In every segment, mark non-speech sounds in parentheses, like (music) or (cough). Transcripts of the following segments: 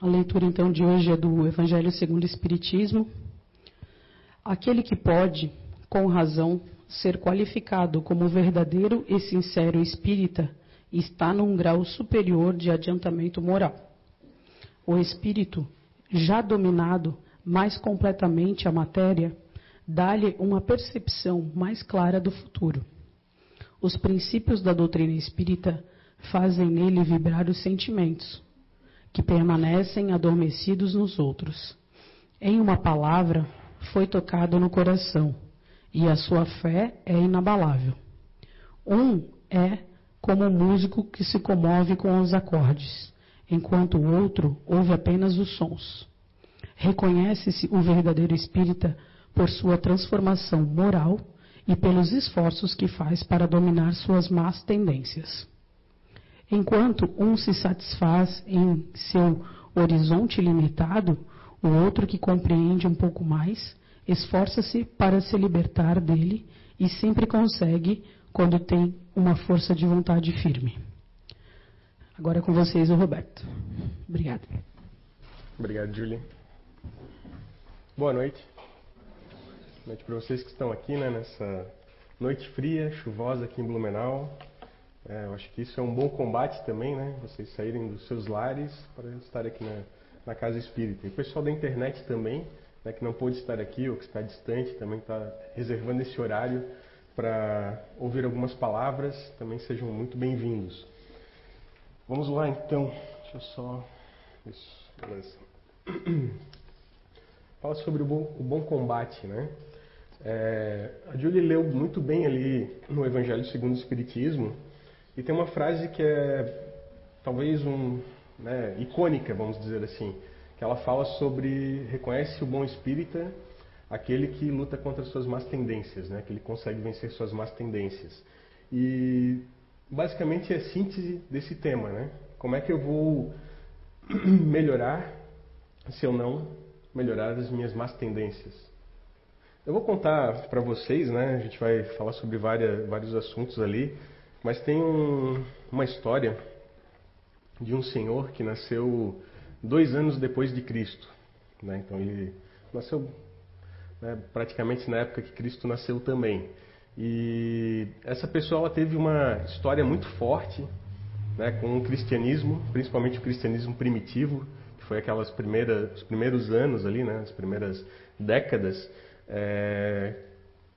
A leitura então de hoje é do Evangelho segundo o Espiritismo. Aquele que pode, com razão, ser qualificado como verdadeiro e sincero espírita está num grau superior de adiantamento moral. O espírito, já dominado mais completamente a matéria, dá-lhe uma percepção mais clara do futuro. Os princípios da doutrina espírita fazem nele vibrar os sentimentos, que permanecem adormecidos nos outros. Em uma palavra, foi tocado no coração, e a sua fé é inabalável. Um é como o músico que se comove com os acordes, enquanto o outro ouve apenas os sons. Reconhece-se o verdadeiro espírita por sua transformação moral e pelos esforços que faz para dominar suas más tendências. Enquanto um se satisfaz em seu horizonte limitado, o outro que compreende um pouco mais esforça-se para se libertar dele e sempre consegue quando tem uma força de vontade firme. Agora é com vocês o Roberto. Obrigado. Obrigado, Julie. Boa noite. Boa noite para vocês que estão aqui né, nessa noite fria, chuvosa aqui em Blumenau. É, eu acho que isso é um bom combate também, né? Vocês saírem dos seus lares para estar aqui na, na Casa Espírita. E o pessoal da internet também, né, que não pôde estar aqui ou que está distante, também está reservando esse horário para ouvir algumas palavras, também sejam muito bem-vindos. Vamos lá então, deixa eu só. Isso, beleza. (clears throat) Fala sobre o bom, o bom combate, né? É, a Julie leu muito bem ali no Evangelho segundo o Espiritismo e tem uma frase que é talvez um né, icônica, vamos dizer assim, que ela fala sobre reconhece o bom espírita aquele que luta contra suas más tendências, né? que ele consegue vencer suas más tendências. E basicamente é a síntese desse tema, né? Como é que eu vou (clears throat) melhorar se eu não melhorar as minhas más tendências? Eu vou contar para vocês, né? A gente vai falar sobre várias, vários assuntos ali, mas tem um, uma história de um senhor que nasceu dois anos depois de Cristo. Né? Então ele nasceu né, praticamente na época que Cristo nasceu também. E essa pessoa teve uma história muito forte né, com o cristianismo, principalmente o cristianismo primitivo, que foi aquelas primeiras, os primeiros anos ali, né, as primeiras décadas, é,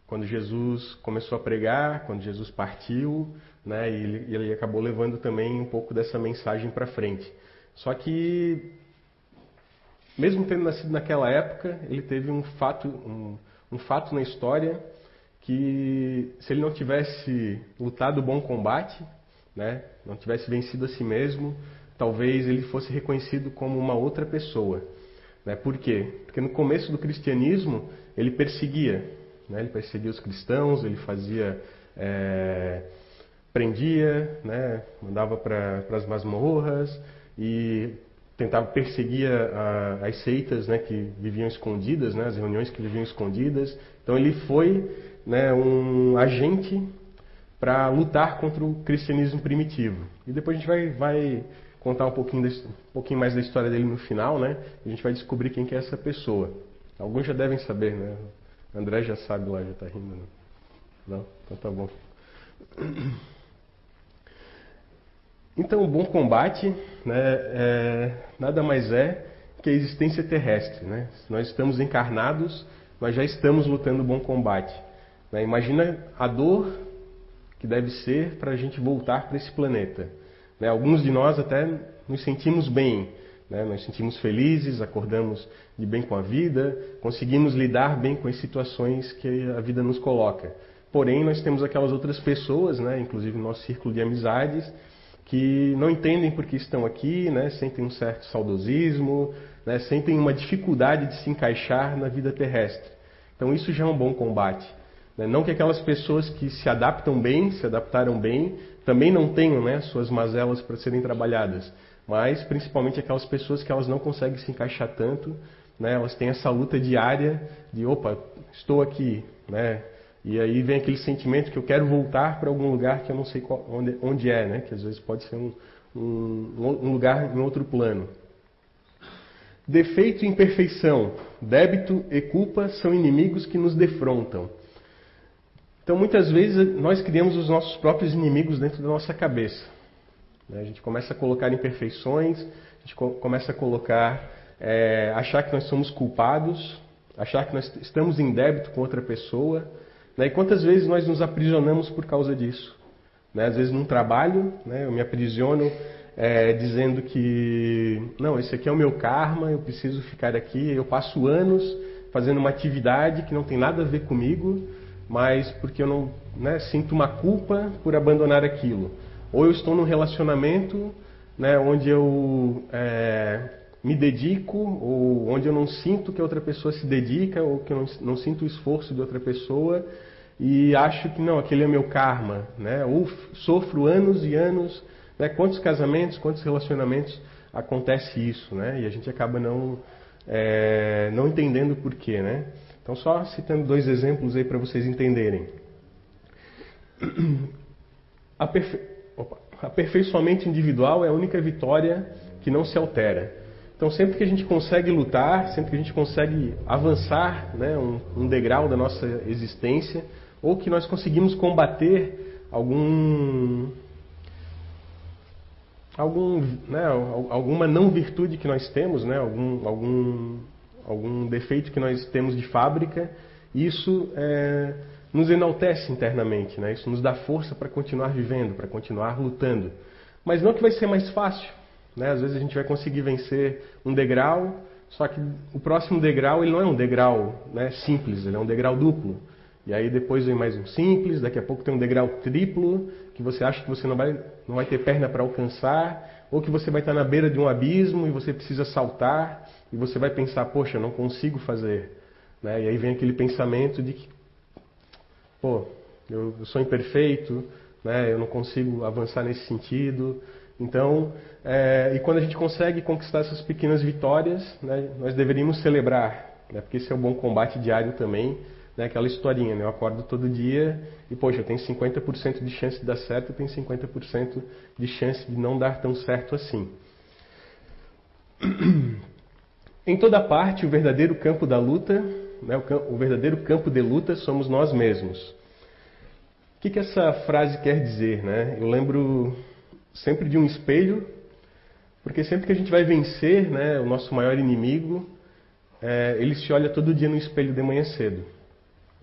quando Jesus começou a pregar, quando Jesus partiu, né, ele, ele acabou levando também um pouco dessa mensagem para frente. Só que mesmo tendo nascido naquela época, ele teve um fato, um, um fato na história que se ele não tivesse lutado o bom combate, né, não tivesse vencido a si mesmo, talvez ele fosse reconhecido como uma outra pessoa. Né? Por quê? Porque no começo do cristianismo ele perseguia, né? ele perseguia os cristãos, ele fazia, é, prendia, né? mandava para as masmorras e tentava perseguir a, as seitas né, que viviam escondidas, né, as reuniões que viviam escondidas. Então ele foi né, um agente para lutar contra o cristianismo primitivo. E depois a gente vai, vai contar um pouquinho, um pouquinho mais da história dele no final, né? A gente vai descobrir quem que é essa pessoa. Alguns já devem saber, né? André já sabe lá, já está rindo. Né? Não? Então tá bom. Então, o bom combate né, é, nada mais é que a existência terrestre. Né? Se nós estamos encarnados, nós já estamos lutando o bom combate. Né? Imagina a dor que deve ser para a gente voltar para esse planeta. Né? Alguns de nós até nos sentimos bem, né? nós sentimos felizes, acordamos de bem com a vida, conseguimos lidar bem com as situações que a vida nos coloca. Porém, nós temos aquelas outras pessoas, né? inclusive no nosso círculo de amizades, que não entendem por que estão aqui, né, sentem um certo saudosismo, né, sentem uma dificuldade de se encaixar na vida terrestre. Então isso já é um bom combate. Né? Não que aquelas pessoas que se adaptam bem, se adaptaram bem, também não tenham né, suas mazelas para serem trabalhadas, mas principalmente aquelas pessoas que elas não conseguem se encaixar tanto, né, elas têm essa luta diária de, opa, estou aqui, né, e aí vem aquele sentimento que eu quero voltar para algum lugar que eu não sei qual, onde, onde é, né? Que às vezes pode ser um, um, um lugar em outro plano. Defeito e imperfeição, débito e culpa são inimigos que nos defrontam. Então, muitas vezes, nós criamos os nossos próprios inimigos dentro da nossa cabeça. Né? A gente começa a colocar imperfeições, a gente começa a colocar, é, achar que nós somos culpados, achar que nós estamos em débito com outra pessoa. Né? E quantas vezes nós nos aprisionamos por causa disso? Né? Às vezes, num trabalho, né, eu me aprisiono é, dizendo que, não, esse aqui é o meu karma, eu preciso ficar aqui. Eu passo anos fazendo uma atividade que não tem nada a ver comigo mas porque eu não né, sinto uma culpa por abandonar aquilo. Ou eu estou num relacionamento né, onde eu é, me dedico, ou onde eu não sinto que a outra pessoa se dedica, ou que eu não, não sinto o esforço de outra pessoa, e acho que não, aquele é meu karma. Né? Ou sofro anos e anos. Né? Quantos casamentos, quantos relacionamentos acontece isso, né? E a gente acaba não, é, não entendendo por quê, né? Então, só citando dois exemplos aí para vocês entenderem. (clears throat) Opa. Aperfeiçoamento individual é a única vitória que não se altera. Então, sempre que a gente consegue lutar, sempre que a gente consegue avançar né, um, um degrau da nossa existência, ou que nós conseguimos combater algum, algum, né, alguma não virtude que nós temos, né, algum, algum algum defeito que nós temos de fábrica, isso é, nos enaltece internamente, né? isso nos dá força para continuar vivendo, para continuar lutando. Mas não que vai ser mais fácil. Né? Às vezes a gente vai conseguir vencer um degrau, só que o próximo degrau ele não é um degrau né, simples, ele é um degrau duplo. E aí depois vem mais um simples, daqui a pouco tem um degrau triplo, que você acha que você não vai, não vai ter perna para alcançar, ou que você vai estar na beira de um abismo e você precisa saltar e você vai pensar, poxa, não consigo fazer. Né? E aí vem aquele pensamento de que, pô, eu, sou imperfeito, né? eu não consigo avançar nesse sentido. Então, é, e quando a gente consegue conquistar essas pequenas vitórias, né, nós deveríamos celebrar, né? porque esse é o bom combate diário também, né, aquela historinha, né? eu acordo todo dia e, poxa, eu tenho 50% de chance de dar certo, eu tenho 50% de chance de não dar tão certo assim. (clears throat) Em toda parte, o verdadeiro campo da luta, né, o, verdadeiro campo de luta somos nós mesmos. O que, que essa frase quer dizer? Né? Eu lembro sempre de um espelho, porque sempre que a gente vai vencer né, o nosso maior inimigo, é, ele se olha todo dia no espelho de manhã cedo.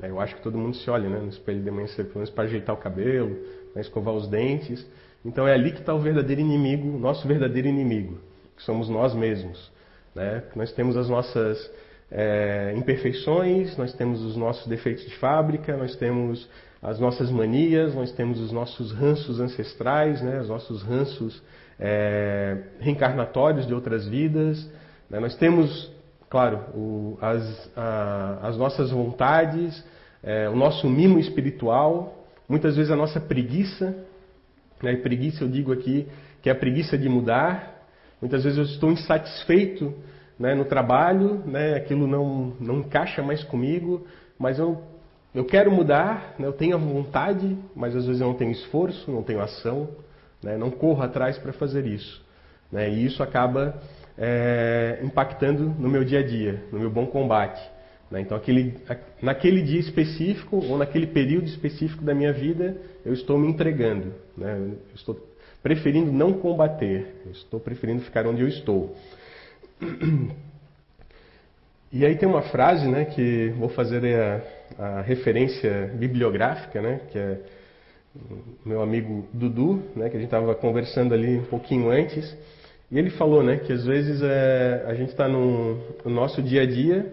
É, eu acho que todo mundo se olha né, no espelho de manhã cedo, pelo menos para ajeitar o cabelo, para escovar os dentes. Então é ali que está o verdadeiro inimigo, nosso verdadeiro inimigo, que somos nós mesmos. Né? Nós temos as nossas é, imperfeições, nós temos os nossos defeitos de fábrica, nós temos as nossas manias, nós temos os nossos ranços ancestrais, né? os nossos ranços é, reencarnatórios de outras vidas. Né? Nós temos, claro, o, as, a, as nossas vontades, é, o nosso mimo espiritual, muitas vezes a nossa preguiça. Né? E preguiça eu digo aqui que é a preguiça de mudar, Muitas vezes eu estou insatisfeito né, no trabalho, né, aquilo não, não encaixa mais comigo, mas eu, eu quero mudar, né, eu tenho a vontade, mas às vezes eu não tenho esforço, não tenho ação, né, não corro atrás para fazer isso. Né, e isso acaba é, impactando no meu dia a dia, no meu bom combate. Né. Então, aquele, naquele dia específico ou naquele período específico da minha vida, eu estou me entregando, né, eu estou preferindo não combater. Eu estou preferindo ficar onde eu estou. E aí tem uma frase, né, que vou fazer a, a referência bibliográfica, né, que é meu amigo Dudu, né, que a gente estava conversando ali um pouquinho antes, e ele falou, né, que às vezes é, a gente está no, no, nosso dia a dia,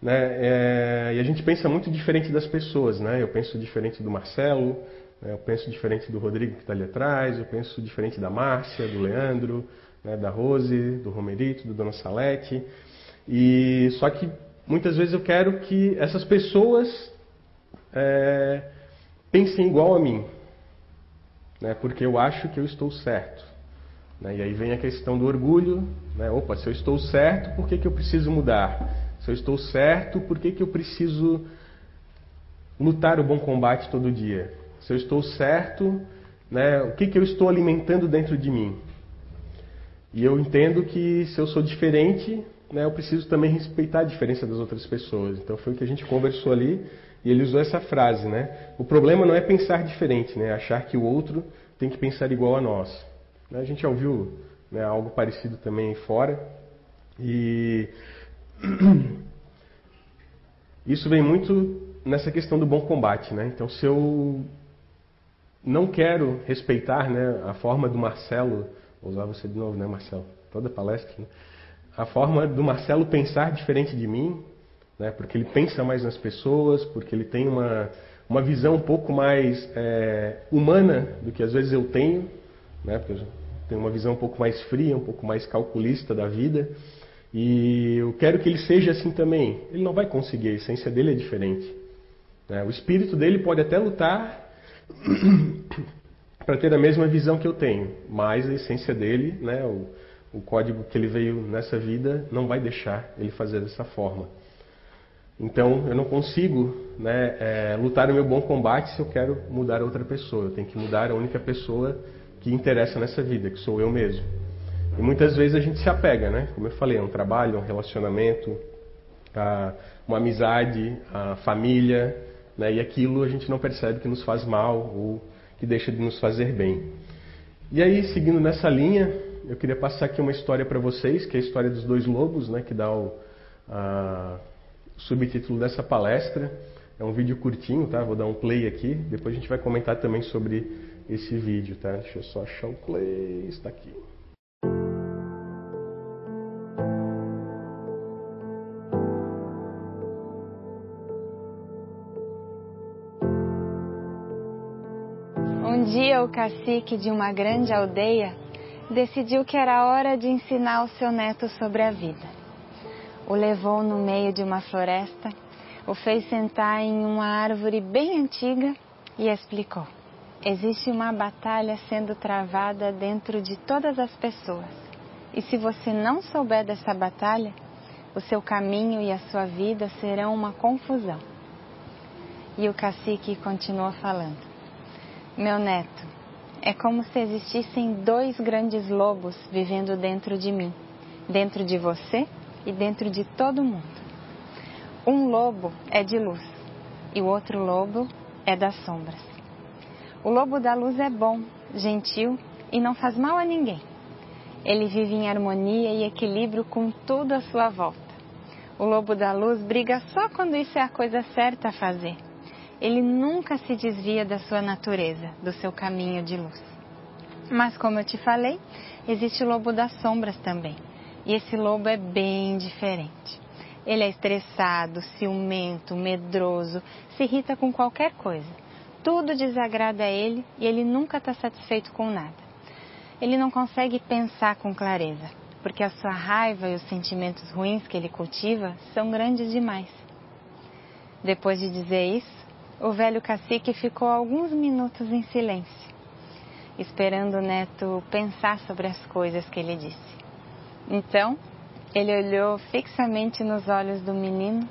né, é, e a gente pensa muito diferente das pessoas, né. Eu penso diferente do Marcelo, né? Eu penso diferente do Rodrigo que está ali atrás, eu penso diferente da Márcia, do Leandro, né? da Rose, do Romerito, do Dona Salete. E só que muitas vezes eu quero que essas pessoas é, pensem igual a mim, né? porque eu acho que eu estou certo. Né? E aí vem a questão do orgulho. Né? Opa, se eu estou certo, por que, que eu preciso mudar? Se eu estou certo, por que, que eu preciso lutar o bom combate todo dia? se eu estou certo, né, o que, que eu estou alimentando dentro de mim. E eu entendo que se eu sou diferente, né, eu preciso também respeitar a diferença das outras pessoas. Então foi o que a gente conversou ali e ele usou essa frase, né? O problema não é pensar diferente, né? Achar que o outro tem que pensar igual a nós. A gente já ouviu né, algo parecido também fora e (clears throat) isso vem muito nessa questão do bom combate, né? Então se eu não quero respeitar, né, a forma do Marcelo, vou usar você de novo, né, Marcelo? Toda palestra, né? a forma do Marcelo pensar diferente de mim, né? porque ele pensa mais nas pessoas, porque ele tem uma, uma visão um pouco mais é, humana do que às vezes eu tenho, né? porque eu tenho uma visão um pouco mais fria, um pouco mais calculista da vida, e eu quero que ele seja assim também. Ele não vai conseguir, a essência dele é diferente. Né? O espírito dele pode até lutar para ter a mesma visão que eu tenho, mas a essência dele, né, o, o código que ele veio nessa vida não vai deixar ele fazer dessa forma. Então eu não consigo né, é, lutar o meu bom combate se eu quero mudar outra pessoa. Eu tenho que mudar a única pessoa que interessa nessa vida, que sou eu mesmo. E muitas vezes a gente se apega, né? Como eu falei, a um trabalho, a um relacionamento, a uma amizade, a família, né? e aquilo a gente não percebe que nos faz mal ou que deixa de nos fazer bem. E aí, seguindo nessa linha, eu queria passar aqui uma história para vocês, que é a história dos dois lobos, né, que dá o a, subtítulo dessa palestra. É um vídeo curtinho, tá? Vou dar um play aqui. Depois a gente vai comentar também sobre esse vídeo, tá? Deixa eu só achar o play. Está aqui. O cacique de uma grande aldeia decidiu que era hora de ensinar o seu neto sobre a vida. O levou no meio de uma floresta, o fez sentar em uma árvore bem antiga e explicou: Existe uma batalha sendo travada dentro de todas as pessoas. E se você não souber dessa batalha, o seu caminho e a sua vida serão uma confusão. E o cacique continuou falando: Meu neto, é como se existissem dois grandes lobos vivendo dentro de mim, dentro de você e dentro de todo mundo. Um lobo é de luz e o outro lobo é das sombras. O lobo da luz é bom, gentil e não faz mal a ninguém. Ele vive em harmonia e equilíbrio com tudo à sua volta. O lobo da luz briga só quando isso é a coisa certa a fazer ele nunca se desvia da sua natureza, do seu caminho de luz. Mas, como eu te falei, existe o lobo das sombras também. E esse lobo é bem diferente. Ele é estressado, ciumento, medroso, se irrita com qualquer coisa. Tudo desagrada a ele e ele nunca está satisfeito com nada. Ele não consegue pensar com clareza, porque a sua raiva e os sentimentos ruins que ele cultiva são grandes demais. Depois de dizer isso, o velho cacique ficou alguns minutos em silêncio, esperando o neto pensar sobre as coisas que ele disse. Então, ele olhou fixamente nos olhos do menino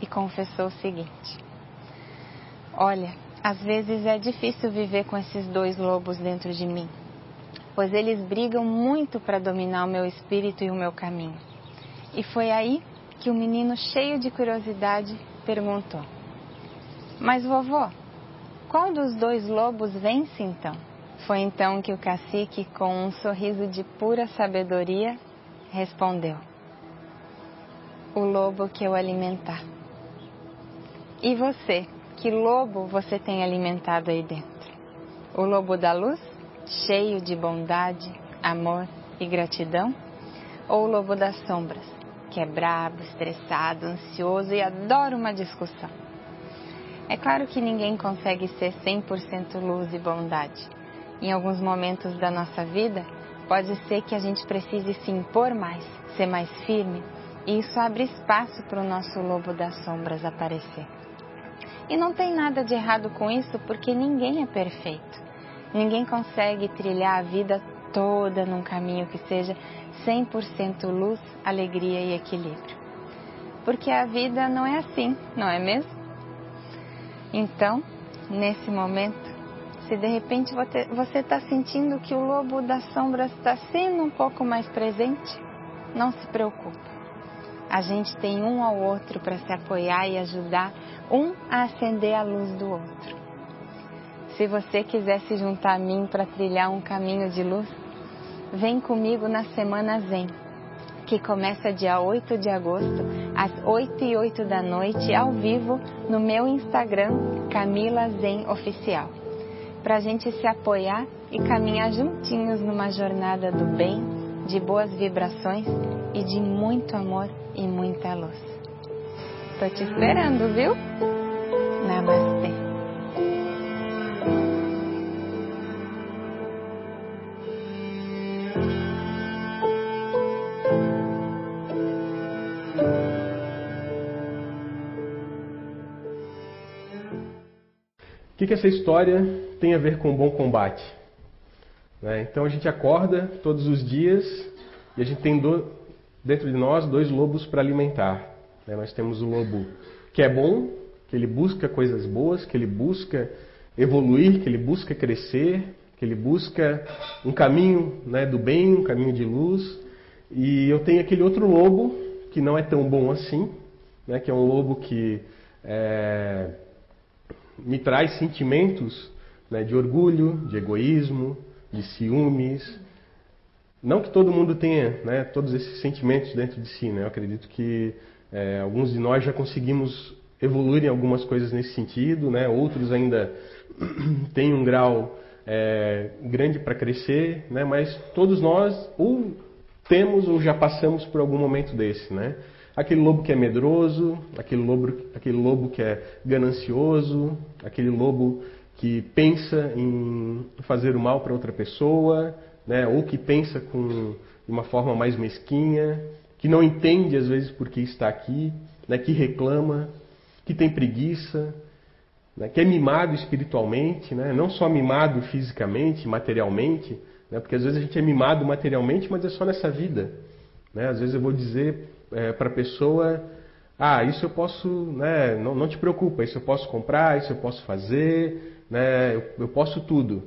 e confessou o seguinte: Olha, às vezes é difícil viver com esses dois lobos dentro de mim, pois eles brigam muito para dominar o meu espírito e o meu caminho. E foi aí que o menino, cheio de curiosidade, perguntou: mas vovó, qual dos dois lobos vence então? Foi então que o cacique, com um sorriso de pura sabedoria, respondeu: O lobo que eu alimentar. E você, que lobo você tem alimentado aí dentro? O lobo da luz, cheio de bondade, amor e gratidão? Ou o lobo das sombras, que é brabo, estressado, ansioso e adora uma discussão? É claro que ninguém consegue ser 100% luz e bondade. Em alguns momentos da nossa vida, pode ser que a gente precise se impor mais, ser mais firme, e isso abre espaço para o nosso lobo das sombras aparecer. E não tem nada de errado com isso, porque ninguém é perfeito. Ninguém consegue trilhar a vida toda num caminho que seja 100% luz, alegria e equilíbrio. Porque a vida não é assim, não é mesmo? Então, nesse momento, se de repente você está sentindo que o lobo das sombras está sendo um pouco mais presente, não se preocupe. A gente tem um ao outro para se apoiar e ajudar um a acender a luz do outro. Se você quiser se juntar a mim para trilhar um caminho de luz, vem comigo na Semana Zen, que começa dia 8 de agosto, às 8 e 8 da noite, ao vivo, no meu Instagram, Camila Zen Oficial. Para a gente se apoiar e caminhar juntinhos numa jornada do bem, de boas vibrações e de muito amor e muita luz. Tô te esperando, viu? Que, essa história tem a ver com o bom combate? Né? Então a gente acorda todos os dias e a gente tem do, dentro de nós dois lobos para alimentar. Né? Nós temos o lobo que é bom, que ele busca coisas boas, que ele busca evoluir, que ele busca crescer, que ele busca um caminho né, do bem, um caminho de luz. E eu tenho aquele outro lobo que não é tão bom assim, né, que é um lobo que é, me traz sentimentos né, de orgulho, de egoísmo, de ciúmes. Não que todo mundo tenha né, todos esses sentimentos dentro de si, né? eu acredito que é, alguns de nós já conseguimos evoluir em algumas coisas nesse sentido, né? outros ainda (clears throat) têm um grau é, grande para crescer, né? mas todos nós ou temos ou já passamos por algum momento desse. Né? Aquele lobo que é medroso, aquele lobo, aquele lobo que é ganancioso, aquele lobo que pensa em fazer o mal para outra pessoa, né? ou que pensa com uma forma mais mesquinha, que não entende às vezes por que está aqui, né? que reclama, que tem preguiça, né? que é mimado espiritualmente, né? não só mimado fisicamente, materialmente, né? porque às vezes a gente é mimado materialmente, mas é só nessa vida. Né? Às vezes eu vou dizer é, para a pessoa: ah, isso eu posso, né, não, não te preocupa, isso eu posso comprar, isso eu posso fazer, né, eu, eu posso tudo.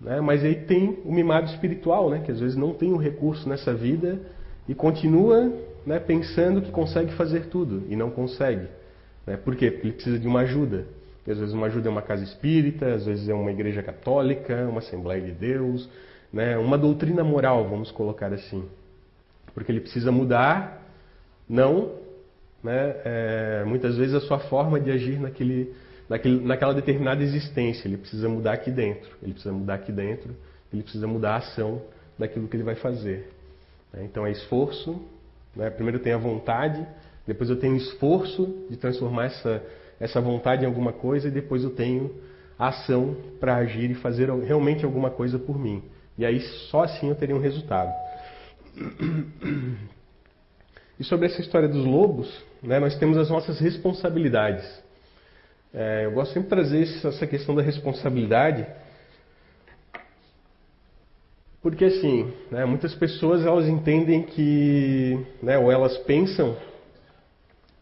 Né? Mas aí tem o mimado espiritual, né, que às vezes não tem o um recurso nessa vida e continua né, pensando que consegue fazer tudo e não consegue. Né? Por quê? Porque ele precisa de uma ajuda. E às vezes uma ajuda é uma casa espírita, às vezes é uma igreja católica, uma Assembleia de Deus, né? uma doutrina moral, vamos colocar assim. Porque ele precisa mudar não, né, é, muitas vezes, a sua forma de agir naquele, naquele, naquela determinada existência. Ele precisa mudar aqui dentro. Ele precisa mudar aqui dentro. Ele precisa mudar a ação daquilo que ele vai fazer. Né? Então é esforço. Né? Primeiro tenho a vontade, depois eu tenho esforço de transformar essa, essa vontade em alguma coisa e depois eu tenho ação para agir e fazer realmente alguma coisa por mim. E aí só assim eu teria um resultado. E sobre essa história dos lobos, né, nós temos as nossas responsabilidades. É, eu gosto sempre de trazer essa questão da responsabilidade, porque assim, né, muitas pessoas elas entendem que, né, ou elas pensam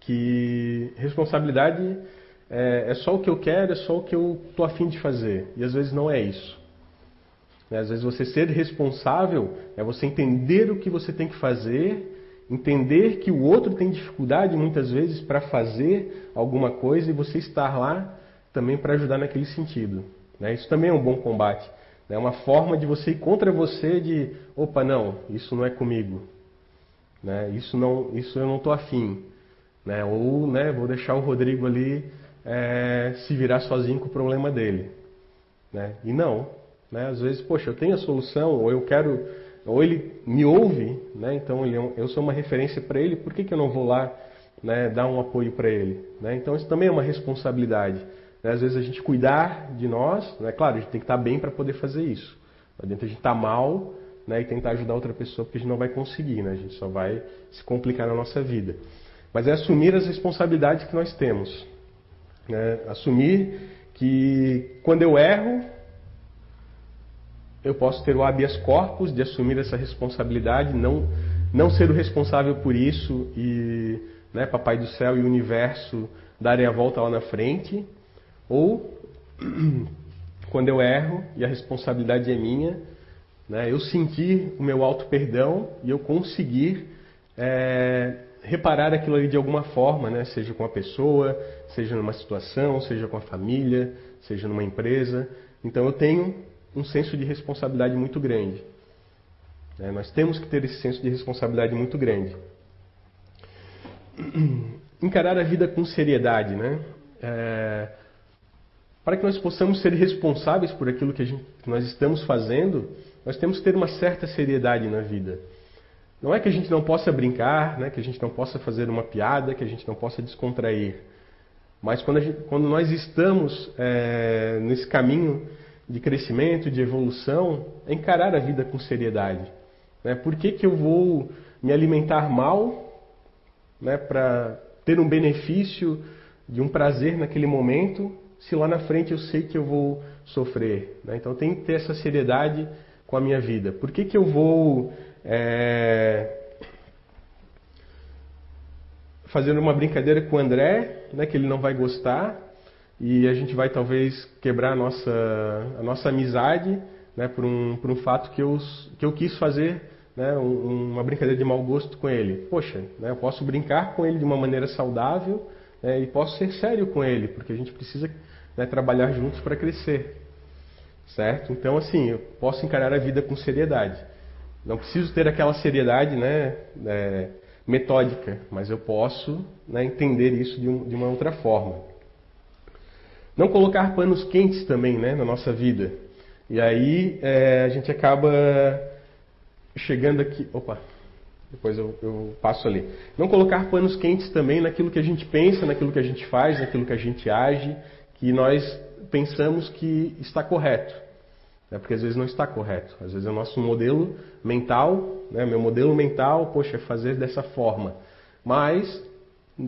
que responsabilidade é, é, só o que eu quero, é só o que eu estou afim de fazer. E às vezes não é isso. Né, às vezes você ser responsável é você entender o que você tem que fazer entender que o outro tem dificuldade muitas vezes para fazer alguma coisa e você estar lá também para ajudar naquele sentido. Né? Isso também é um bom combate. É né? uma forma de você ir contra você de, opa, não, isso não é comigo. Né? Isso, não, isso eu não estou afim. Né? Ou né, vou deixar o Rodrigo ali é, se virar sozinho com o problema dele. Né? E não. Né? Às vezes, poxa, eu tenho a solução, ou eu quero ou ele me ouve, né? então ele, é eu sou uma referência para ele, por que, que eu não vou lá né, dar um apoio para ele? Né? Então isso também é uma responsabilidade. Né? Às vezes a gente cuidar de nós, né? claro, a gente tem que estar bem para poder fazer isso. Adianta a gente estar mal né, e tentar ajudar outra pessoa, porque a gente não vai conseguir, né? a gente só vai se complicar na nossa vida. Mas é assumir as responsabilidades que nós temos. Né? Assumir que quando eu erro, eu posso ter o habeas corpus de assumir essa responsabilidade, não, não ser o responsável por isso e né, Papai do Céu e o universo darem a volta lá na frente, ou (clears throat) quando eu erro e a responsabilidade é minha, né, eu sentir o meu auto perdão e eu conseguir é, reparar aquilo ali de alguma forma, né? seja com a pessoa, seja numa situação, seja com a família, seja numa empresa. Então eu tenho um senso de responsabilidade muito grande. É, nós temos que ter esse senso de responsabilidade muito grande. (clears throat) Encarar a vida com seriedade, né? É, para que nós possamos ser responsáveis por aquilo que, gente, que nós estamos fazendo, nós temos que ter uma certa seriedade na vida. Não é que a gente não possa brincar, né, que a gente não possa fazer uma piada, que a gente não possa descontrair. Mas quando, gente, quando nós estamos é, nesse caminho de crescimento, de evolução, é encarar a vida com seriedade. Né? Por que, que eu vou me alimentar mal né, para ter um benefício de um prazer naquele momento, se lá na frente eu sei que eu vou sofrer? Né? Então tem que ter essa seriedade com a minha vida. Por que, que eu vou é, fazendo uma brincadeira com o André, né, que ele não vai gostar, e a gente vai talvez quebrar a nossa, a nossa amizade né, por, um, por um fato que eu, que eu quis fazer né, um, uma brincadeira de mau gosto com ele. Poxa, né, eu posso brincar com ele de uma maneira saudável né, e posso ser sério com ele, porque a gente precisa né, trabalhar juntos para crescer. Certo? Então, assim, eu posso encarar a vida com seriedade. Não preciso ter aquela seriedade né, é, metódica, mas eu posso né, entender isso de, um, de, uma outra forma. Não colocar panos quentes também né, na nossa vida. E aí é, a gente acaba chegando aqui. Opa, depois eu, eu, passo ali. Não colocar panos quentes também naquilo que a gente pensa, naquilo que a gente faz, naquilo que a gente age, que nós pensamos que está correto. Né? Porque às vezes não está correto. Às vezes é o nosso modelo mental, né? meu modelo mental, poxa, é fazer dessa forma. Mas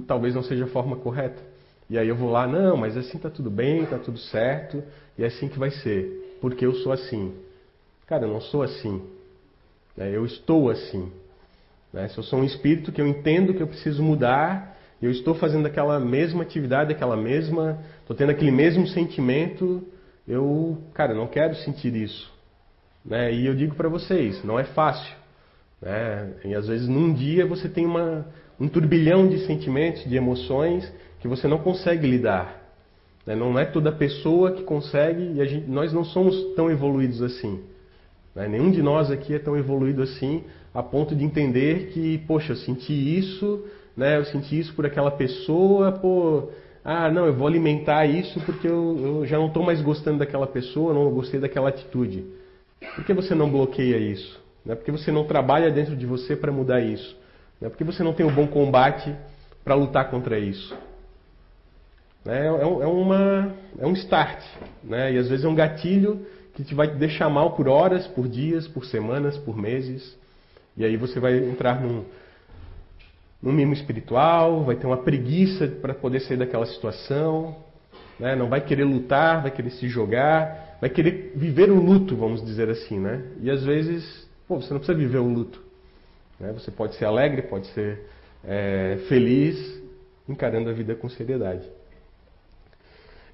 talvez não seja a forma correta. E aí eu vou lá, não, mas assim está tudo bem, está tudo certo, e é assim que vai ser, porque eu sou assim. Cara, eu não sou assim. Né? Eu estou assim. Né? Se eu sou um espírito que eu entendo que eu preciso mudar, eu estou fazendo aquela mesma atividade, aquela mesma. estou tendo aquele mesmo sentimento, eu, cara, não quero sentir isso. Né? E eu digo para vocês, não é fácil. Né? E às vezes num dia você tem uma, um turbilhão de sentimentos, de emoções que você não consegue lidar. Né? Não é toda pessoa que consegue e gente, nós não somos tão evoluídos assim. Né? Nenhum de nós aqui é tão evoluído assim a ponto de entender que, poxa, eu senti isso, né? eu senti isso por aquela pessoa, pô, ah, não, eu vou alimentar isso porque eu, eu já não estou mais gostando daquela pessoa, não gostei daquela atitude. Por que você não bloqueia isso? Não é porque você não trabalha dentro de você para mudar isso? Não é porque você não tem um bom combate para lutar contra isso? É, é, uma, é um start, né? e às vezes é um gatilho que te vai deixar mal por horas, por dias, por semanas, por meses. E aí você vai entrar num, no mimo espiritual, vai ter uma preguiça para poder sair daquela situação, né? não vai querer lutar, vai querer se jogar, vai querer viver o luto, vamos dizer assim. Né? E às vezes, pô, você não precisa viver o luto. Né? Você pode ser alegre, pode ser é, feliz, encarando a vida com seriedade.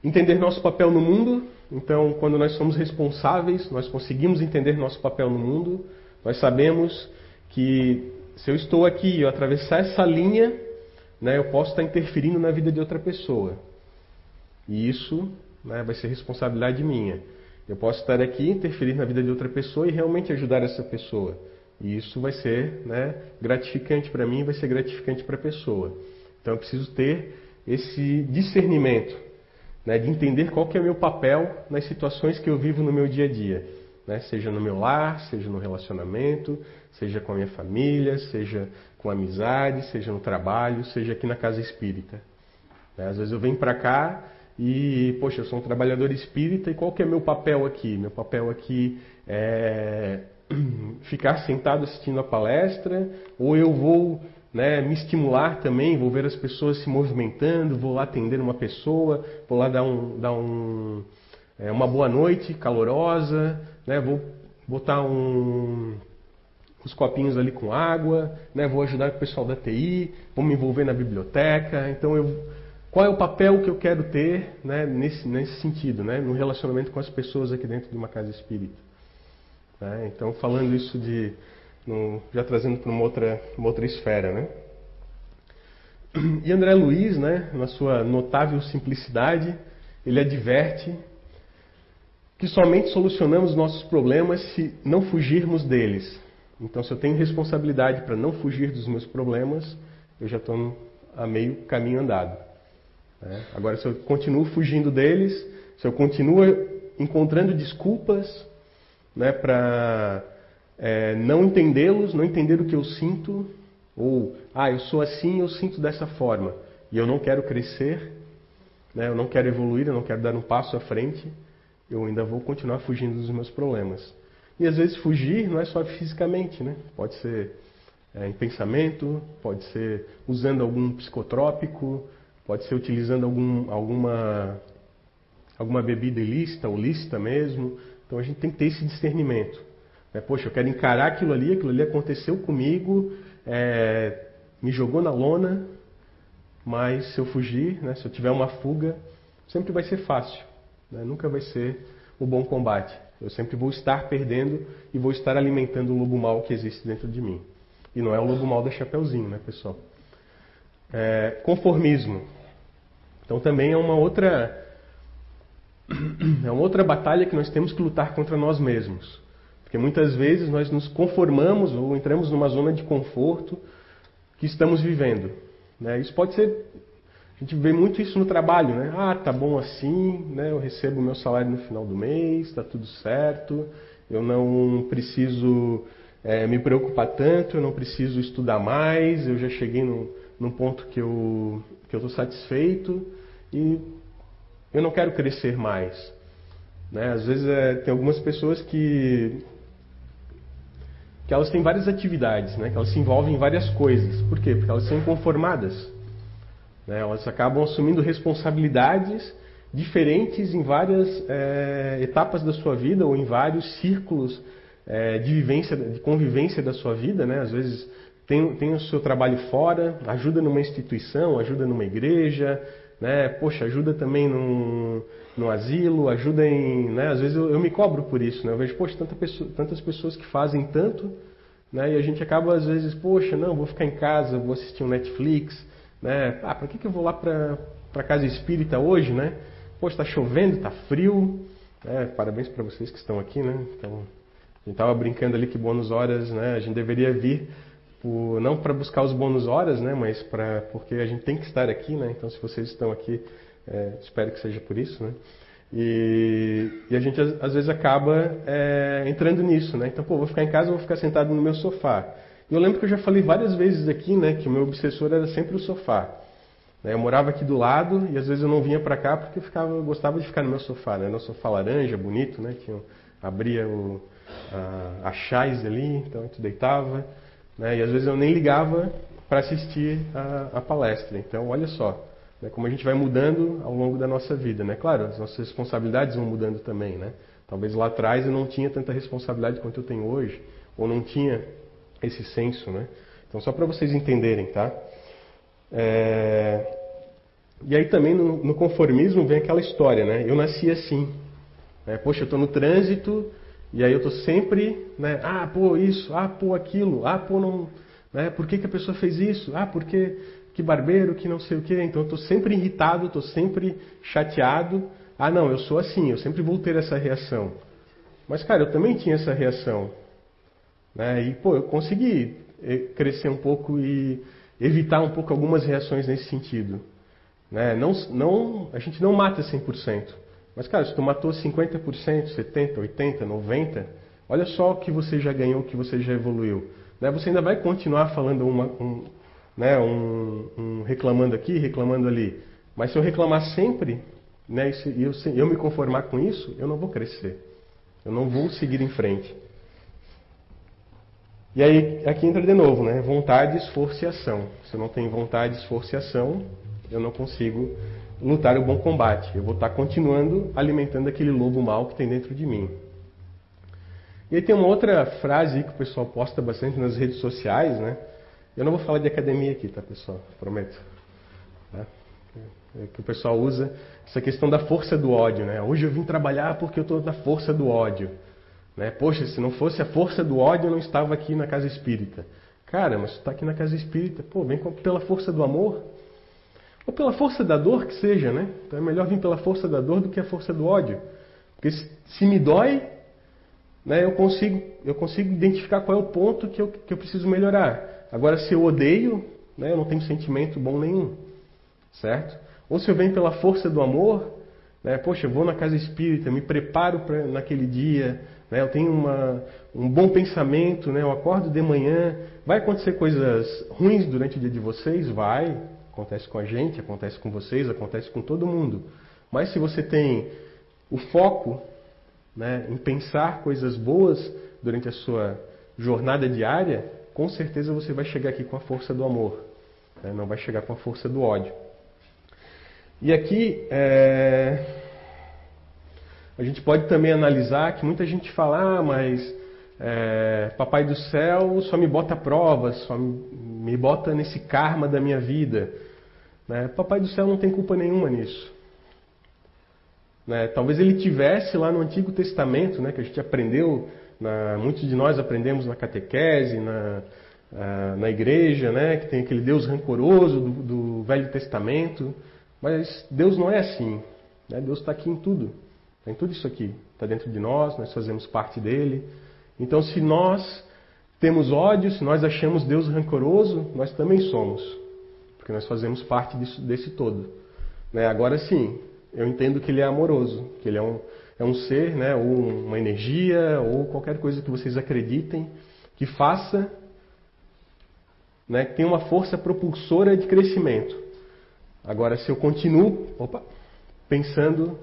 Entender nosso papel no mundo. Então, quando nós somos responsáveis, nós conseguimos entender nosso papel no mundo, nós sabemos que se eu estou aqui eu atravessar essa linha, né, eu posso estar interferindo na vida de outra pessoa. E isso né, vai ser responsabilidade minha. Eu posso estar aqui, interferir na vida de outra pessoa e realmente ajudar essa pessoa. E isso vai ser né, gratificante para mim, vai ser gratificante para a pessoa. Então eu preciso ter esse discernimento, né, de entender qual que é o meu papel nas situações que eu vivo no meu dia a dia né? seja no meu lar, seja no relacionamento, seja com a minha família, seja com amizade, seja no trabalho, seja aqui na casa espírita. Né? Às vezes eu venho para cá e, poxa, eu sou um trabalhador espírita e qual que é meu papel aqui? Meu papel aqui é (clears throat) ficar sentado assistindo a palestra ou eu vou né, me estimular também, vou ver as pessoas se movimentando, vou lá atender uma pessoa, vou lá dar, um, dar um, é, uma boa noite calorosa, né? Vou botar um, uns copinhos ali com água, né? Vou ajudar o pessoal da TI, vou me envolver na biblioteca. Então eu qual é o papel que eu quero ter né, nesse, nesse sentido, né, no relacionamento com as pessoas aqui dentro de uma casa espírita. Né? Então, falando isso de, no, já trazendo para uma outra, uma outra esfera. Né? E André Luiz, né, na sua notável simplicidade, ele adverte que somente solucionamos nossos problemas se não fugirmos deles. Então, se eu tenho responsabilidade para não fugir dos meus problemas, eu já estou a meio caminho andado. Né? Agora, se eu continuo fugindo deles, se eu continuo encontrando desculpas né, para é, não entendê-los, não entender o que eu sinto, ou, ah, eu sou assim, eu sinto dessa forma, e eu não quero crescer, né, eu não quero evoluir, eu não quero dar um passo à frente, eu ainda vou continuar fugindo dos meus problemas. E às vezes fugir não é só fisicamente, né? Pode ser é, em pensamento, pode ser usando algum psicotrópico, pode ser utilizando algum, alguma, alguma bebida ilícita ou lícita mesmo. Então a gente tem que ter esse discernimento. É, poxa, eu quero encarar aquilo ali, aquilo ali aconteceu comigo, é, me jogou na lona, mas se eu fugir, né, se eu tiver uma fuga, sempre vai ser fácil, né, nunca vai ser o bom combate. Eu sempre vou estar perdendo e vou estar alimentando o lobo mal que existe dentro de mim. E não é o lobo mal da Chapeuzinho, né, pessoal? É, conformismo. Então também é uma outra (clears throat) é uma outra batalha que nós temos que lutar contra nós mesmos. Porque muitas vezes nós nos conformamos ou entramos numa zona de conforto que estamos vivendo. Né? Isso pode ser. A gente vê muito isso no trabalho, né? Ah, tá bom assim, né? eu recebo meu salário no final do mês, está tudo certo, eu não preciso é, me preocupar tanto, eu não preciso estudar mais, eu já cheguei no, num ponto que eu que estou satisfeito e eu não quero crescer mais. Né? Às vezes é, tem algumas pessoas que que elas têm várias atividades, né? que elas se envolvem em várias coisas. Por quê? Porque elas são inconformadas. Né? Elas acabam assumindo responsabilidades diferentes em várias é, etapas da sua vida ou em vários círculos é, de vivência, de convivência da sua vida. Né? Às vezes tem, tem o seu trabalho fora, ajuda numa instituição, ajuda numa igreja, né? Poxa, ajuda também no, no asilo, ajuda em. Né? Às vezes eu, eu, me cobro por isso, né? Eu vejo, poxa, tanta pessoa, tantas pessoas que fazem tanto, né? E a gente acaba, às vezes, poxa, não, vou ficar em casa, vou assistir um Netflix, né? Ah, para que, que eu vou lá para para casa espírita hoje, né? Poxa, está chovendo, está frio. Né? Parabéns para vocês que estão aqui, né? Então, a gente estava brincando ali que bônus horas, né? A gente deveria vir por, não para buscar os bônus horas, né, mas para porque a gente tem que estar aqui, né? Então, se vocês estão aqui, é, espero que seja por isso, né? E, e a gente às vezes acaba é, entrando nisso, né? Então, pô, vou ficar em casa, vou ficar sentado no meu sofá. E eu lembro que eu já falei várias vezes aqui, né, que o meu obsessor era sempre o sofá. Né? Eu morava aqui do lado e às vezes eu não vinha para cá porque eu, ficava, eu gostava de ficar no meu sofá, né? No sofá laranja, bonito, né? Que eu abria o, a, a ali, então gente deitava. Né? E às vezes eu nem ligava para assistir a, a, palestra. Então, olha só, né? como a gente vai mudando ao longo da nossa vida. Né? Claro, as nossas responsabilidades vão mudando também. Né? Talvez lá atrás eu não tinha tanta responsabilidade quanto eu tenho hoje, ou não tinha esse senso. Né? Então, só para vocês entenderem, tá? É... E aí também no, no, conformismo vem aquela história, né? Eu nasci assim. Né? Poxa, eu estou no trânsito, e aí eu estou sempre, né, ah, pô, isso, ah, pô, aquilo, ah, pô, não, né, por que, que a pessoa fez isso? Ah, porque que barbeiro, que não sei o quê. Então eu estou sempre irritado, estou sempre chateado. Ah, não, eu sou assim, eu sempre vou ter essa reação. Mas, cara, eu também tinha essa reação. Né? E, pô, eu consegui eh, crescer um pouco e evitar um pouco algumas reações nesse sentido. Né? Não, não, a gente não mata 100%. Mas, cara, se tu matou 50%, 70%, 80%, 90%, olha só o que você já ganhou, o que você já evoluiu. Né? Você ainda vai continuar falando uma, um, né, um, um, reclamando aqui, reclamando ali. Mas se eu reclamar sempre, né, e eu, eu me conformar com isso, eu não vou crescer. Eu não vou seguir em frente. E aí, aqui entra de novo, né? Vontade, esforço e ação. Se eu não tenho vontade, esforço e ação, eu não consigo lutar o bom combate. Eu vou estar continuando alimentando aquele lobo mal que tem dentro de mim. E aí tem uma outra frase que o pessoal posta bastante nas redes sociais, né? Eu não vou falar de academia aqui, tá, pessoal? Prometo. Tá? É que o pessoal usa essa questão da força do ódio, né? Hoje eu vim trabalhar porque eu estou na força do ódio. Né? Poxa, se não fosse a força do ódio, eu não estava aqui na casa espírita. Cara, mas tu está aqui na casa espírita, pô, vem pela força do amor. Ou pela força da dor que seja, né? Então é melhor vir pela força da dor do que a força do ódio. Porque se me dói, né, eu, consigo, eu consigo identificar qual é o ponto que eu, que eu preciso melhorar. Agora, se eu odeio, né, eu não tenho sentimento bom nenhum. Certo? Ou se eu venho pela força do amor, né, poxa, eu vou na casa espírita, me preparo para naquele dia, né, eu tenho uma, um bom pensamento, né, eu acordo de manhã. Vai acontecer coisas ruins durante o dia de vocês? Vai. Acontece com a gente, acontece com vocês, acontece com todo mundo. Mas se você tem o foco né, em pensar coisas boas durante a sua jornada diária, com certeza você vai chegar aqui com a força do amor, né, não vai chegar com a força do ódio. E aqui é... a gente pode também analisar que muita gente fala, ah, mas é, Papai do Céu só me bota provas, só me bota nesse karma da minha vida. Né? Papai do Céu não tem culpa nenhuma nisso. Né? Talvez ele tivesse lá no Antigo Testamento, né, que a gente aprendeu, na, muitos de nós aprendemos na catequese, na, na igreja, né, que tem aquele Deus rancoroso do, do Velho Testamento. Mas Deus não é assim. Né? Deus está aqui em tudo. Está em tudo isso aqui. Está dentro de nós, nós fazemos parte dele. Então, se nós temos ódio, se nós achamos Deus rancoroso, nós também somos. Porque nós fazemos parte disso, desse todo. Né? Agora sim, eu entendo que ele é amoroso, que ele é um, é um ser, né, ou uma energia, ou qualquer coisa que vocês acreditem, que faça, né, que tenha uma força propulsora de crescimento. Agora, se eu continuo opa, pensando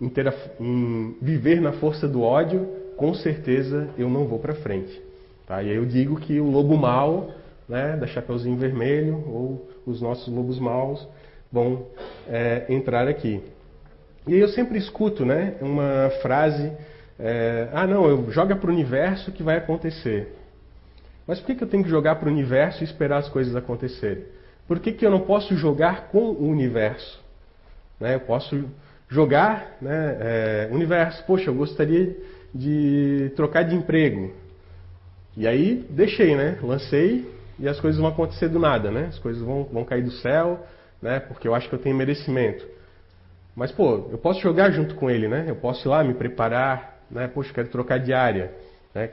em, ter a, em viver na força do ódio, com certeza eu não vou para frente. Tá? E aí eu digo que o lobo mau, né, da Chapeuzinho Vermelho, ou os nossos lobos maus, vão é, entrar aqui. E aí eu sempre escuto né, uma frase: é, ah, não, eu joga para o universo que vai acontecer. Mas por que, que eu tenho que jogar para o universo e esperar as coisas acontecerem? Por que, que eu não posso jogar com o universo? Né, eu posso jogar, né, é, universo, poxa, eu gostaria de trocar de emprego. E aí deixei, né? Lancei e as coisas vão acontecer do nada, né? As coisas vão, vão cair do céu, né? Porque eu acho que eu tenho merecimento. Mas, pô, eu posso jogar junto com ele, né? Eu posso ir lá me preparar, né? Poxa, eu quero trocar de área, né?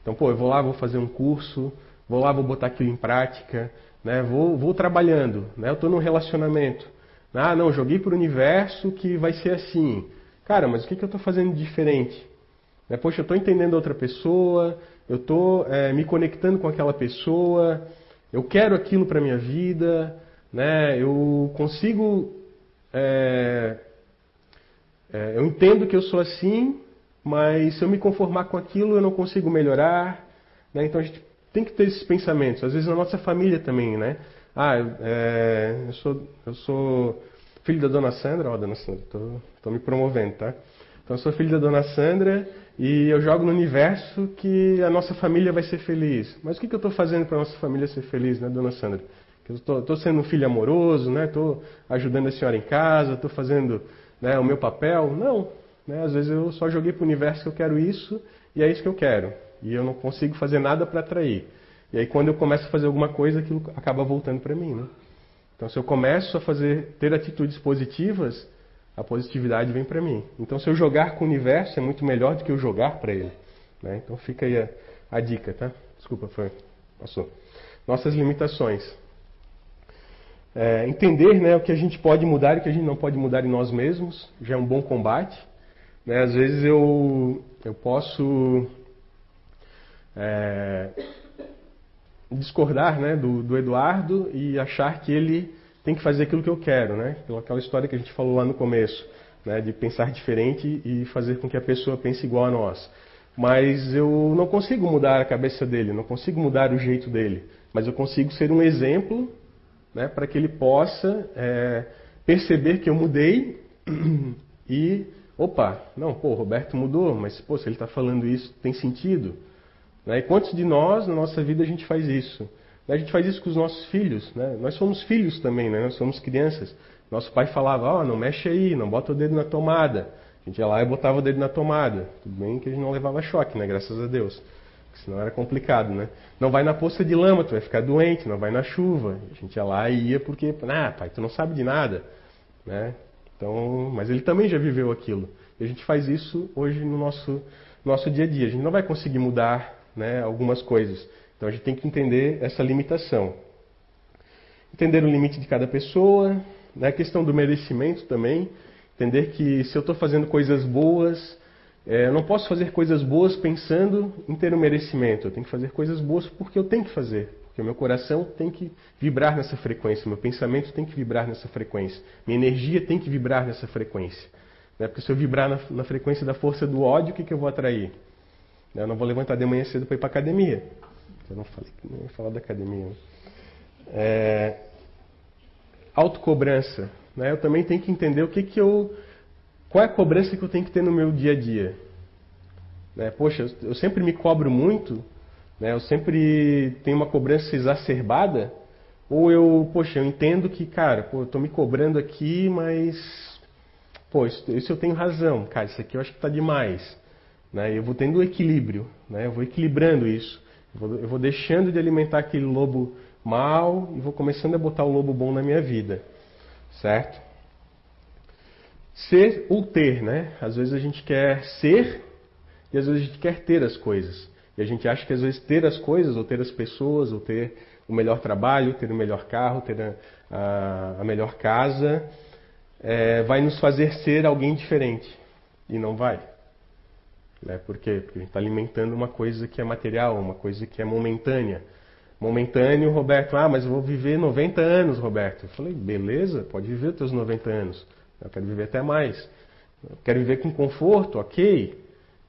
Então, pô, eu vou lá, vou fazer um curso, vou lá, vou botar aquilo em prática, né? Vou, vou trabalhando, né? Eu estou num relacionamento. Ah, não, joguei para o universo que vai ser assim. Cara, mas o que, que eu estou fazendo diferente? Né? Poxa, eu estou entendendo outra pessoa, eu estou é, me conectando com aquela pessoa, eu quero aquilo para minha vida, né? Eu consigo. É, é, eu entendo que eu sou assim, mas se eu me conformar com aquilo, eu não consigo melhorar. Né? Então a gente tem que ter esses pensamentos. Às vezes na nossa família também, né? Ah, é, eu, sou, eu sou filho da dona Sandra, ó, dona Sandra, estou me promovendo, tá? Então eu sou filho da dona Sandra e eu jogo no universo que a nossa família vai ser feliz. Mas o que, que eu estou fazendo para a nossa família ser feliz, né, dona Sandra? Eu estou sendo um filho amoroso, né? Estou ajudando a senhora em casa, estou fazendo né, o meu papel. Não. Né? Às vezes eu só joguei para o universo que eu quero isso e é isso que eu quero. E eu não consigo fazer nada para atrair. E aí quando eu começo a fazer alguma coisa, aquilo acaba voltando para mim. Né? Então se eu começo a fazer, ter atitudes positivas, a positividade vem para mim. Então se eu jogar com o universo é muito melhor do que eu jogar para ele. Né? Então fica aí a, a dica, tá? Desculpa, foi, passou. Nossas limitações. É, entender né, o que a gente pode mudar e o que a gente não pode mudar em nós mesmos já é um bom combate. Né? Às vezes eu, eu posso é, discordar né, do, do Eduardo e achar que ele tem que fazer aquilo que eu quero, né? Aquela história que a gente falou lá no começo, né? De pensar diferente e fazer com que a pessoa pense igual a nós. Mas eu não consigo mudar a cabeça dele, não consigo mudar o jeito dele. Mas eu consigo ser um exemplo né, para que ele possa é, perceber que eu mudei (clears throat) e, opa, não, pô, Roberto mudou, mas pô, se ele está falando isso, tem sentido. Né? E quantos de nós, na nossa vida, a gente faz isso? A gente faz isso com os nossos filhos. Né? Nós somos filhos também, né? nós somos crianças. Nosso pai falava, ó, oh, não mexe aí, não bota o dedo na tomada. A gente ia lá e botava o dedo na tomada. Tudo bem que a gente não levava choque, né? Graças a Deus. senão era complicado, né? Não vai na poça de lama, tu vai ficar doente, não vai na chuva. A gente ia lá e ia porque, ah, pai, tu não sabe de nada, né? Então, mas ele também já viveu aquilo. E a gente faz isso hoje no nosso nosso dia a dia. A gente não vai conseguir mudar, né, algumas coisas. Então a gente tem que entender essa limitação. Entender o limite de cada pessoa, né, a questão do merecimento também. Entender que se eu estou fazendo coisas boas, é, eu não posso fazer coisas boas pensando em ter um merecimento. Eu tenho que fazer coisas boas porque eu tenho que fazer. Porque o meu coração tem que vibrar nessa frequência, meu pensamento tem que vibrar nessa frequência, minha energia tem que vibrar nessa frequência. Né? Porque se eu vibrar na, na, frequência da força do ódio, o que, que eu vou atrair? Eu não vou levantar de manhã cedo para ir para academia. Eu não falei ia falar da academia. Né? É, autocobrança. Né? Eu também tenho que entender o que, que eu qual é a cobrança que eu tenho que ter no meu dia a dia? Né? Poxa, eu sempre me cobro muito, né? eu sempre tenho uma cobrança exacerbada, ou eu, poxa, eu entendo que, cara, pô, eu estou me cobrando aqui, mas, pô, isso, isso, eu tenho razão, cara, isso aqui eu acho que está demais. Né? Eu vou tendo equilíbrio, né? eu vou equilibrando isso, eu vou, deixando de alimentar aquele lobo mal e vou começando a botar o lobo bom na minha vida, certo? Ser ou ter, né? Às vezes a gente quer ser e às vezes a gente quer ter as coisas. E a gente acha que às vezes ter as coisas, ou ter as pessoas, ou ter o melhor trabalho, ter o melhor carro, ter a, a, a melhor casa, é, vai nos fazer ser alguém diferente. E não vai. Né? Por quê? Porque a gente está alimentando uma coisa que é material, uma coisa que é momentânea. Momentâneo, Roberto, ah, mas eu vou viver 90 anos, Roberto. Eu falei, beleza, pode viver os teus 90 anos. Eu quero viver até mais. Eu quero viver com conforto, ok.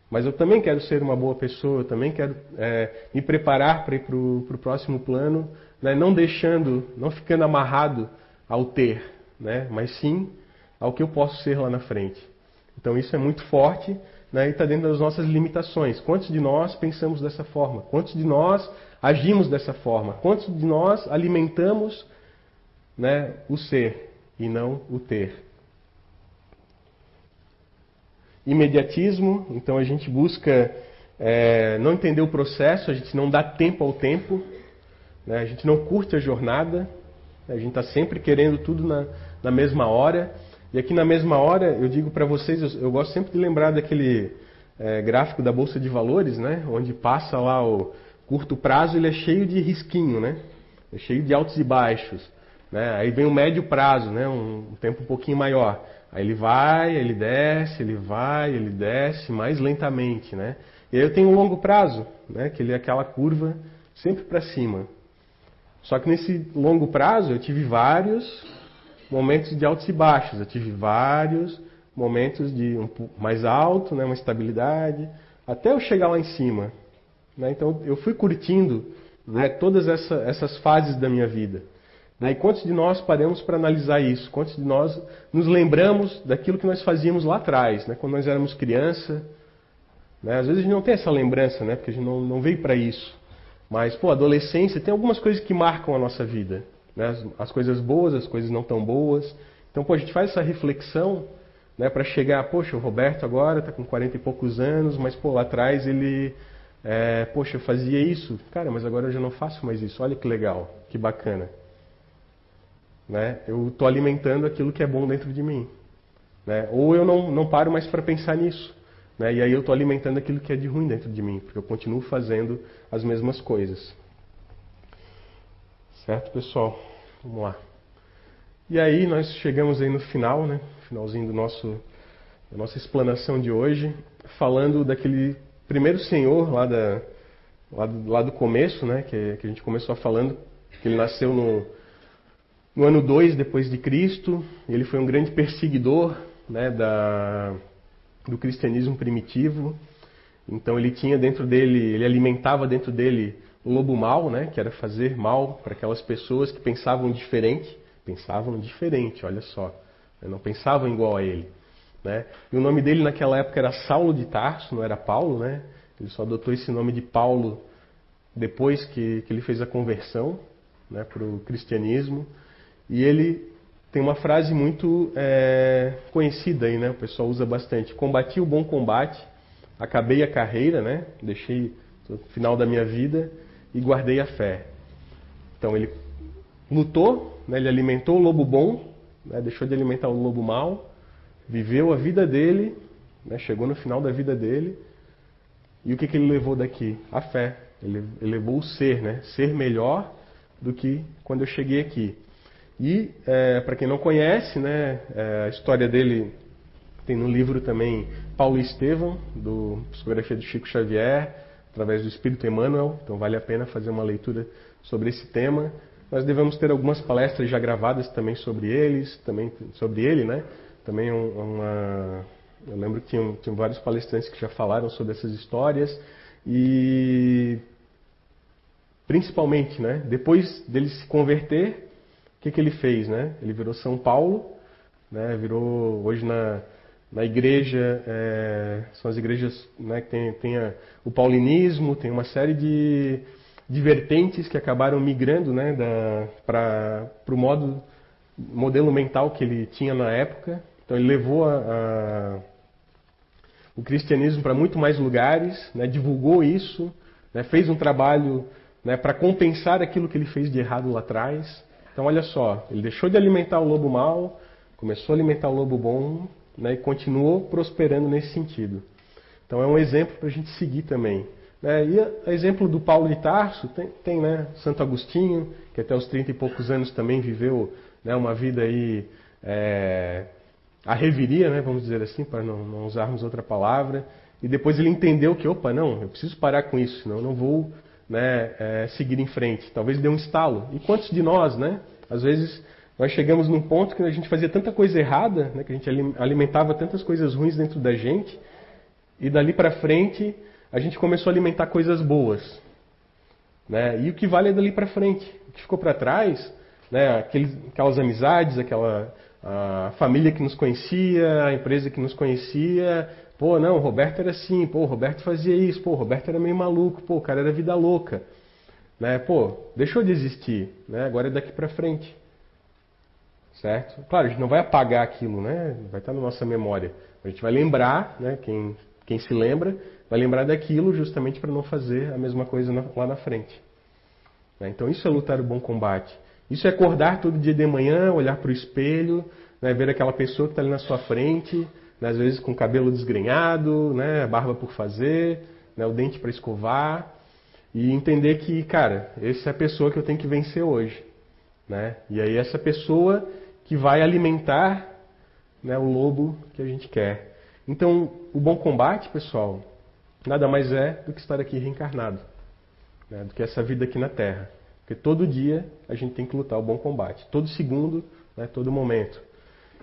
Mas eu também quero ser uma boa pessoa, eu também quero é, me preparar para ir para o próximo plano, né? não deixando, não ficando amarrado ao ter, né? mas sim ao que eu posso ser lá na frente. Então isso é muito forte né? e está dentro das nossas limitações. Quantos de nós pensamos dessa forma? Quantos de nós agimos dessa forma? Quantos de nós alimentamos né, o ser e não o ter? imediatismo, então a gente busca é, não entender o processo, a gente não dá tempo ao tempo, né? a gente não curte a jornada, a gente está sempre querendo tudo na, na, mesma hora. E aqui na mesma hora, eu digo para vocês, eu, eu, gosto sempre de lembrar daquele é, gráfico da Bolsa de Valores, né? onde passa lá o curto prazo, ele é cheio de risquinho, né? é cheio de altos e baixos. Né? Aí vem o médio prazo, né? um, um tempo um pouquinho maior. Aí ele vai, ele desce, ele vai, ele desce mais lentamente, né? E aí eu tenho um longo prazo, né? Que ele é aquela curva sempre para cima. Só que nesse longo prazo eu tive vários momentos de altos e baixos. Eu tive vários momentos de um mais alto, né? Uma estabilidade, até eu chegar lá em cima. Né? Então eu fui curtindo né, todas essa, essas fases da minha vida. Né? E quantos de nós paramos para analisar isso? Quantos de nós nos lembramos daquilo que nós fazíamos lá atrás, né? quando nós éramos criança? Né? Às vezes a gente não tem essa lembrança, né? porque a gente não, não veio para isso. Mas, pô, adolescência tem algumas coisas que marcam a nossa vida. Né? As, as, coisas boas, as coisas não tão boas. Então, pô, a gente faz essa reflexão né, para chegar, poxa, o Roberto agora está com 40 e poucos anos, mas, pô, lá atrás ele, é, poxa, eu fazia isso. Cara, mas agora eu já não faço mais isso. Olha que legal, que bacana. Né? Eu estou alimentando aquilo que é bom dentro de mim. Né? Ou eu não, não paro mais para pensar nisso. Né? E aí eu estou alimentando aquilo que é de ruim dentro de mim, porque eu continuo fazendo as mesmas coisas. Certo, pessoal? Vamos lá. E aí nós chegamos aí no final, né? Finalzinho do nosso, da nossa explanação de hoje, falando daquele primeiro senhor lá, da, lá, do, lá do começo, né? Que, que a gente começou falando, que ele nasceu no, no ano 2 depois de Cristo, ele foi um grande perseguidor né, da, do cristianismo primitivo. Então ele tinha dentro dele, ele alimentava dentro dele o lobo mal, né, que era fazer mal para aquelas pessoas que pensavam diferente, pensavam diferente, olha só, né, não pensavam igual a ele. Né? E o nome dele naquela época era Saulo de Tarso, não era Paulo, né? Ele só adotou esse nome de Paulo depois que, que ele fez a conversão né, para o cristianismo. E ele tem uma frase muito é, conhecida aí, né? O pessoal usa bastante. Combati o bom combate, acabei a carreira, né? Deixei no final da minha vida, e guardei a fé. Então ele lutou, né, ele alimentou o lobo bom, né, deixou de alimentar o lobo mau, viveu a vida dele, né, chegou no final da vida dele, e o que, que ele levou daqui? A fé. Ele, levou o ser, né? Ser melhor do que quando eu cheguei aqui. E, é, para quem não conhece, né, é, a história dele tem no livro também Paulo e Estevão, do Psicografia do Chico Xavier, através do Espírito Emmanuel. Então vale a pena fazer uma leitura sobre esse tema. Nós devemos ter algumas palestras já gravadas também sobre eles, também sobre ele, né? Também uma, eu lembro que tinham, vários palestrantes que já falaram sobre essas histórias e principalmente, né? Depois dele se converter, o que, que ele fez, né? Ele virou São Paulo, né? Virou hoje na na igreja, é, são as igrejas né, que tem, tem a, o paulinismo, tem uma série de, de vertentes que acabaram migrando né, para o modo, modelo mental que ele tinha na época. Então ele levou a, a, o cristianismo para muito mais lugares, né, divulgou isso, né, fez um trabalho né, para compensar aquilo que ele fez de errado lá atrás. Então olha só, ele deixou de alimentar o lobo mau, começou a alimentar o lobo bom, né, e continuou prosperando nesse sentido. Então é um exemplo para a gente seguir também. Né? E a, exemplo do Paulo de Tarso, tem, tem né, Santo Agostinho, que até os 30 e poucos anos também viveu né, uma vida aí, é, a reviria, né, vamos dizer assim, para não, não, usarmos outra palavra, e depois ele entendeu que, opa, não, eu preciso parar com isso, senão eu não vou né, é, seguir em frente. Talvez dê um estalo. E quantos de nós, né, às vezes nós chegamos num ponto que a gente fazia tanta coisa errada, né, que a gente alimentava tantas coisas ruins dentro da gente, e dali para frente a gente começou a alimentar coisas boas. Né? E o que vale é dali para frente. O que ficou para trás, né, aqueles, aquelas amizades, aquela a família que nos conhecia, a empresa que nos conhecia, pô, não, o Roberto era assim, pô, o Roberto fazia isso, pô, o Roberto era meio maluco, pô, o cara era vida louca. Né? Pô, deixou de existir, né? agora é daqui para frente. Certo? Claro, a gente não vai apagar aquilo, né? Vai estar na nossa memória. A gente vai lembrar, né? Quem, quem se lembra, vai lembrar daquilo justamente para não fazer a mesma coisa lá na frente. Né? Então isso é lutar o bom combate. Isso é acordar todo dia de manhã, olhar para o espelho, né? ver aquela pessoa que está ali na sua frente, né? às vezes com o cabelo desgrenhado, né? barba por fazer, né? o dente para escovar, e entender que, cara, essa é a pessoa que eu tenho que vencer hoje. Né? E aí essa pessoa que vai alimentar né, o lobo que a gente quer. Então, o bom combate, pessoal, nada mais é do que estar aqui reencarnado, né, do que essa vida aqui na Terra. Porque todo dia a gente tem que lutar o bom combate, todo segundo, né, todo momento.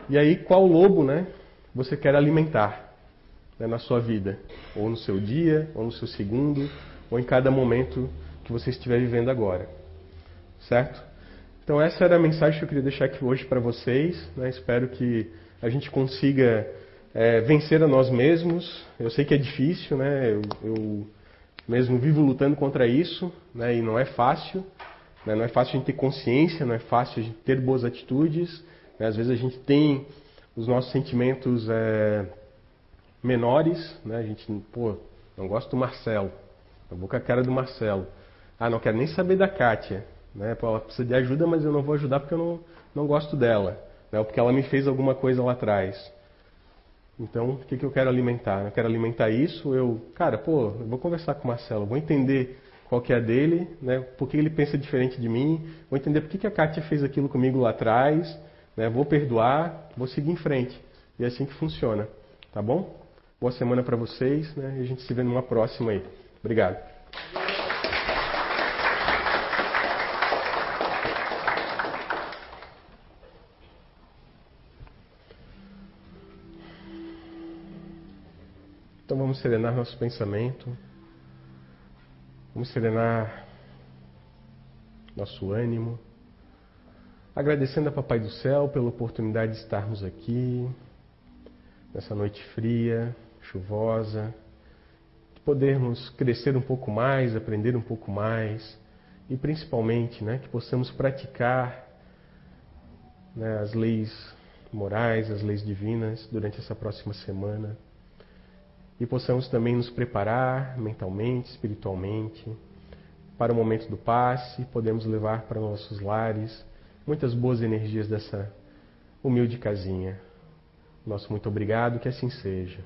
E aí, qual lobo né, você quer alimentar né, na sua vida? Ou no seu dia, ou no seu segundo, ou em cada momento que você estiver vivendo agora. Certo? Então essa era a mensagem que eu queria deixar aqui hoje para vocês. Né? Espero que a gente consiga é, vencer a nós mesmos. Eu sei que é difícil, né? Eu, eu mesmo vivo lutando contra isso, né? E não é fácil. Né? Não é fácil a gente ter consciência, não é fácil a gente ter boas atitudes. Né? Às vezes a gente tem os nossos sentimentos é, menores, né? A gente, pô, não gosto do Marcelo. Eu vou com a cara do Marcelo. Ah, não quero nem saber da Kátia. Né? Ela precisa de ajuda, mas eu não vou ajudar porque eu não, não gosto dela. Né? Ou porque ela me fez alguma coisa lá atrás. Então, o que, que eu quero alimentar? Eu quero alimentar isso, eu, cara, pô, eu vou conversar com o Marcelo, vou entender qual que é a dele, né? por que ele pensa diferente de mim, vou entender por que, que a Kátia fez aquilo comigo lá atrás, né? vou perdoar, vou seguir em frente. E é assim que funciona, tá bom? Boa semana para vocês, né? E a gente se vê numa próxima aí. Obrigado. Então vamos serenar nosso pensamento, vamos serenar nosso ânimo, agradecendo a Papai do Céu pela oportunidade de estarmos aqui, nessa noite fria, chuvosa, de podermos crescer um pouco mais, aprender um pouco mais e principalmente né, que possamos praticar né, as leis morais, as leis divinas durante essa próxima semana e possamos também nos preparar mentalmente, espiritualmente para o momento do passe, podemos levar para nossos lares muitas boas energias dessa humilde casinha. Nosso muito obrigado, que assim seja.